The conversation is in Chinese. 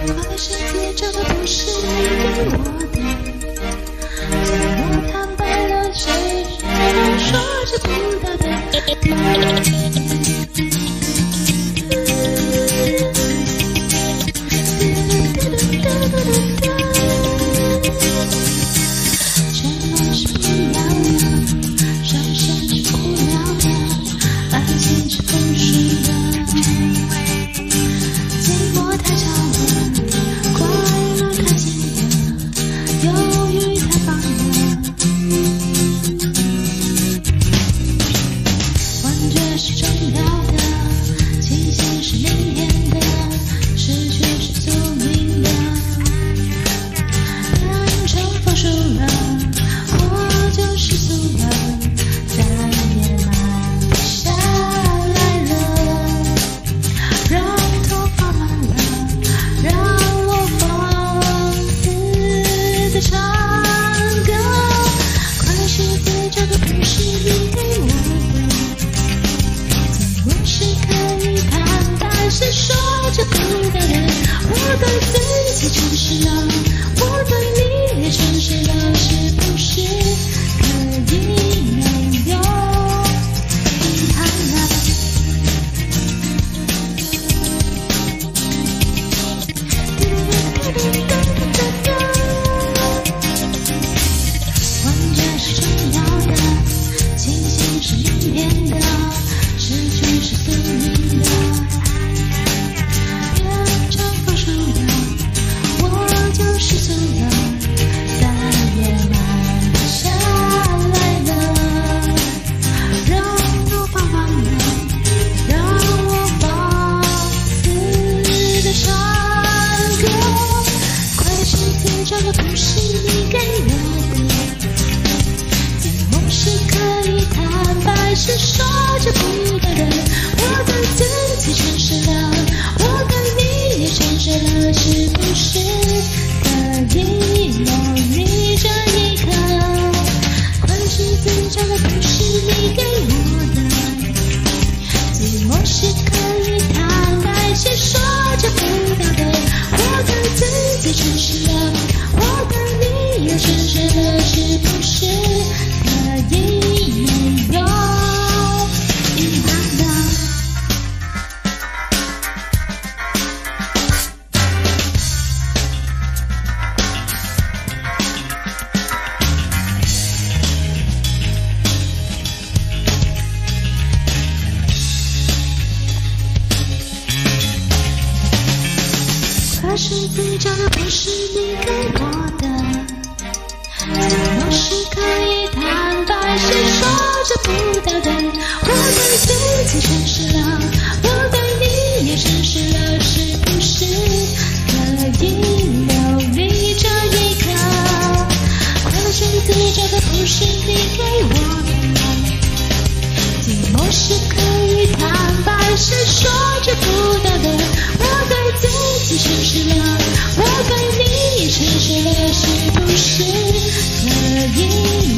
我的世界，这个不是你给我的。怎么坦白了，谁都说着不孤单？曾经找的不是你给我的，寂寞是可以坦白，是说这不道的。我在自己诚实了，我跟你诚实了，是不是可以有你这一刻？曾经找的不是你给我的，寂寞是可以坦白，是说这不道的。我在自己诚实。是自找，的，不是你给我的。怎么是可以坦白？谁说着不掉的，我们情间是了。我对你沉睡了，是不是可以？